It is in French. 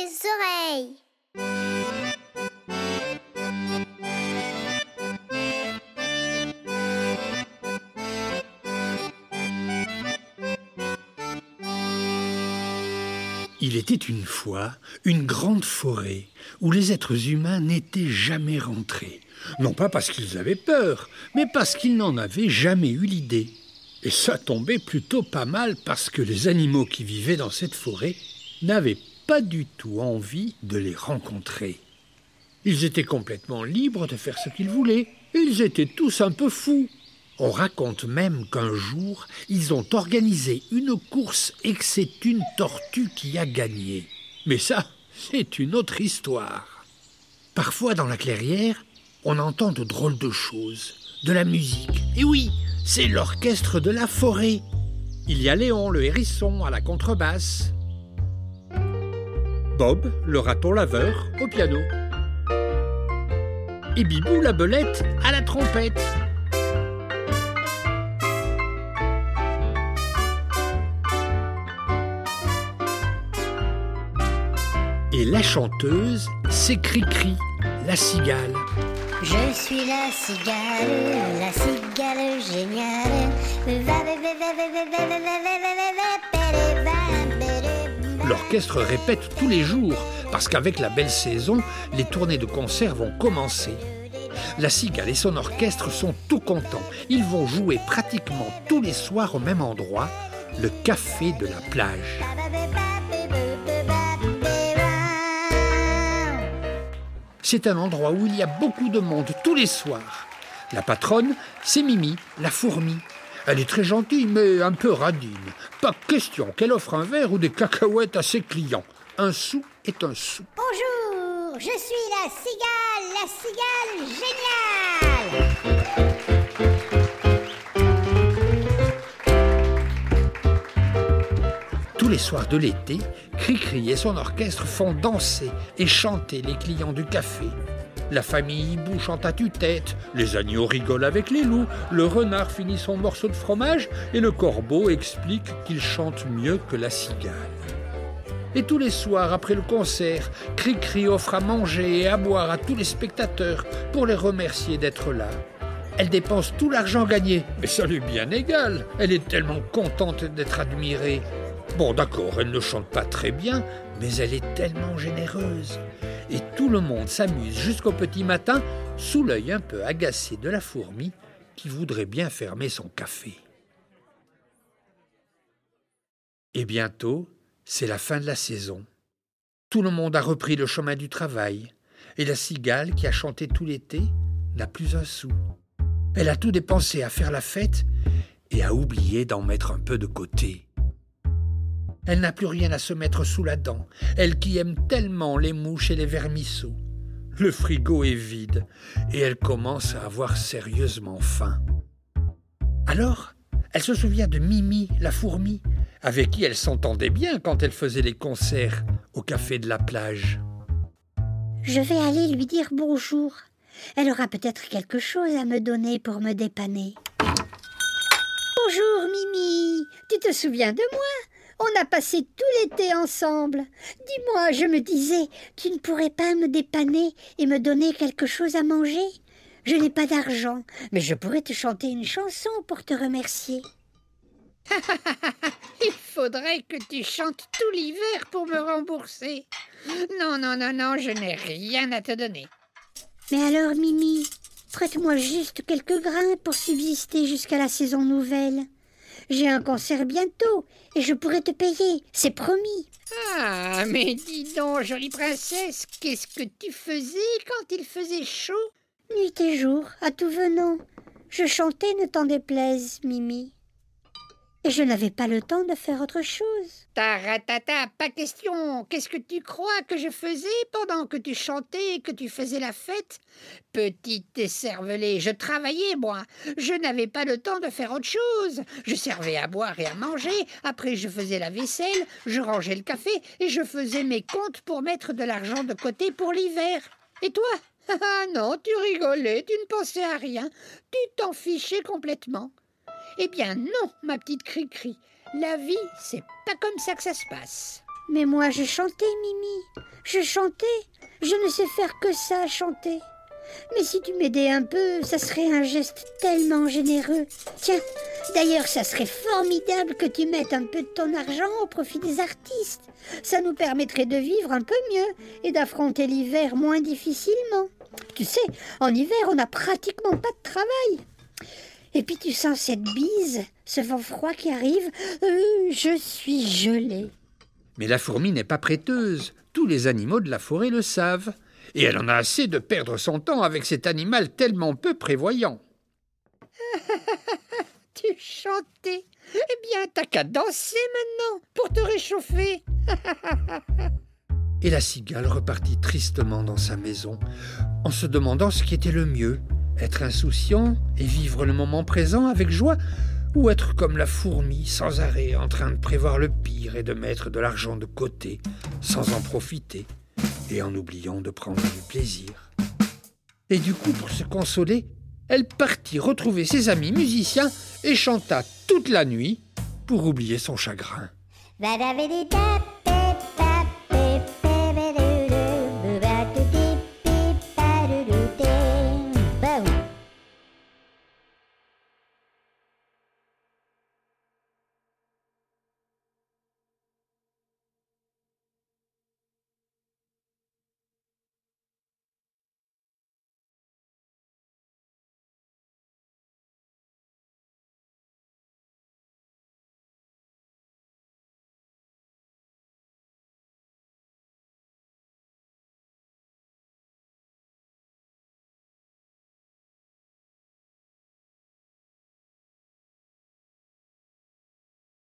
les oreilles. Il était une fois une grande forêt où les êtres humains n'étaient jamais rentrés. Non pas parce qu'ils avaient peur, mais parce qu'ils n'en avaient jamais eu l'idée. Et ça tombait plutôt pas mal parce que les animaux qui vivaient dans cette forêt n'avaient pas du tout envie de les rencontrer. Ils étaient complètement libres de faire ce qu'ils voulaient. Ils étaient tous un peu fous. On raconte même qu'un jour, ils ont organisé une course et que c'est une tortue qui a gagné. Mais ça, c'est une autre histoire. Parfois, dans la clairière, on entend de drôles de choses, de la musique. Et oui, c'est l'orchestre de la forêt. Il y a Léon le hérisson à la contrebasse. Bob, le raton laveur, au piano. Et Bibou la belette à la trompette. Et la chanteuse, c'est Cri-Cri, la cigale. Je suis la cigale, la cigale géniale. L'orchestre répète tous les jours, parce qu'avec la belle saison, les tournées de concerts vont commencer. La cigale et son orchestre sont tout contents. Ils vont jouer pratiquement tous les soirs au même endroit, le café de la plage. C'est un endroit où il y a beaucoup de monde tous les soirs. La patronne, c'est Mimi, la fourmi. Elle est très gentille, mais un peu radine. Pas question qu'elle offre un verre ou des cacahuètes à ses clients. Un sou est un sou. Bonjour, je suis la cigale, la cigale géniale. Tous les soirs de l'été, Cricri et son orchestre font danser et chanter les clients du café. La famille hibou chante à tue-tête, les agneaux rigolent avec les loups, le renard finit son morceau de fromage et le corbeau explique qu'il chante mieux que la cigale. Et tous les soirs, après le concert, Cricri offre à manger et à boire à tous les spectateurs pour les remercier d'être là. Elle dépense tout l'argent gagné, mais ça lui est bien égal. Elle est tellement contente d'être admirée. Bon, d'accord, elle ne chante pas très bien, mais elle est tellement généreuse. Tout le monde s'amuse jusqu'au petit matin, sous l'œil un peu agacé de la fourmi qui voudrait bien fermer son café. Et bientôt, c'est la fin de la saison. Tout le monde a repris le chemin du travail, et la cigale qui a chanté tout l'été n'a plus un sou. Elle a tout dépensé à faire la fête et a oublié d'en mettre un peu de côté. Elle n'a plus rien à se mettre sous la dent, elle qui aime tellement les mouches et les vermisseaux. Le frigo est vide et elle commence à avoir sérieusement faim. Alors, elle se souvient de Mimi, la fourmi, avec qui elle s'entendait bien quand elle faisait les concerts au café de la plage. Je vais aller lui dire bonjour. Elle aura peut-être quelque chose à me donner pour me dépanner. Bonjour, Mimi. Tu te souviens de moi? On a passé tout l'été ensemble. Dis-moi, je me disais, tu ne pourrais pas me dépanner et me donner quelque chose à manger? Je n'ai pas d'argent, mais je pourrais te chanter une chanson pour te remercier. Il faudrait que tu chantes tout l'hiver pour me rembourser. Non, non, non, non, je n'ai rien à te donner. Mais alors, Mimi, prête-moi juste quelques grains pour subsister jusqu'à la saison nouvelle. J'ai un concert bientôt et je pourrai te payer, c'est promis. Ah, mais dis donc, jolie princesse, qu'est-ce que tu faisais quand il faisait chaud? Nuit et jour, à tout venant. Je chantais, ne t'en déplaise, Mimi. Et je n'avais pas le temps de faire autre chose. Taratata, pas question. Qu'est-ce que tu crois que je faisais pendant que tu chantais et que tu faisais la fête? Petite écervelée, je travaillais, moi. Je n'avais pas le temps de faire autre chose. Je servais à boire et à manger. Après, je faisais la vaisselle, je rangeais le café et je faisais mes comptes pour mettre de l'argent de côté pour l'hiver. Et toi? Ah non, tu rigolais, tu ne pensais à rien. Tu t'en fichais complètement. Eh bien non, ma petite Cri-Cri. La vie, c'est pas comme ça que ça se passe. Mais moi, je chantais, Mimi. Je chantais. Je ne sais faire que ça, chanter. Mais si tu m'aidais un peu, ça serait un geste tellement généreux. Tiens, d'ailleurs, ça serait formidable que tu mettes un peu de ton argent au profit des artistes. Ça nous permettrait de vivre un peu mieux et d'affronter l'hiver moins difficilement. Tu sais, en hiver, on n'a pratiquement pas de travail. Et puis tu sens cette bise, ce vent froid qui arrive. Euh, je suis gelée. Mais la fourmi n'est pas prêteuse. Tous les animaux de la forêt le savent. Et elle en a assez de perdre son temps avec cet animal tellement peu prévoyant. tu chantais Eh bien, t'as qu'à danser maintenant pour te réchauffer. et la cigale repartit tristement dans sa maison, en se demandant ce qui était le mieux être insouciant et vivre le moment présent avec joie, ou être comme la fourmi sans arrêt en train de prévoir le pire et de mettre de l'argent de côté sans en profiter et en oubliant de prendre du plaisir. Et du coup, pour se consoler, elle partit retrouver ses amis musiciens et chanta toute la nuit pour oublier son chagrin. Badabédédap,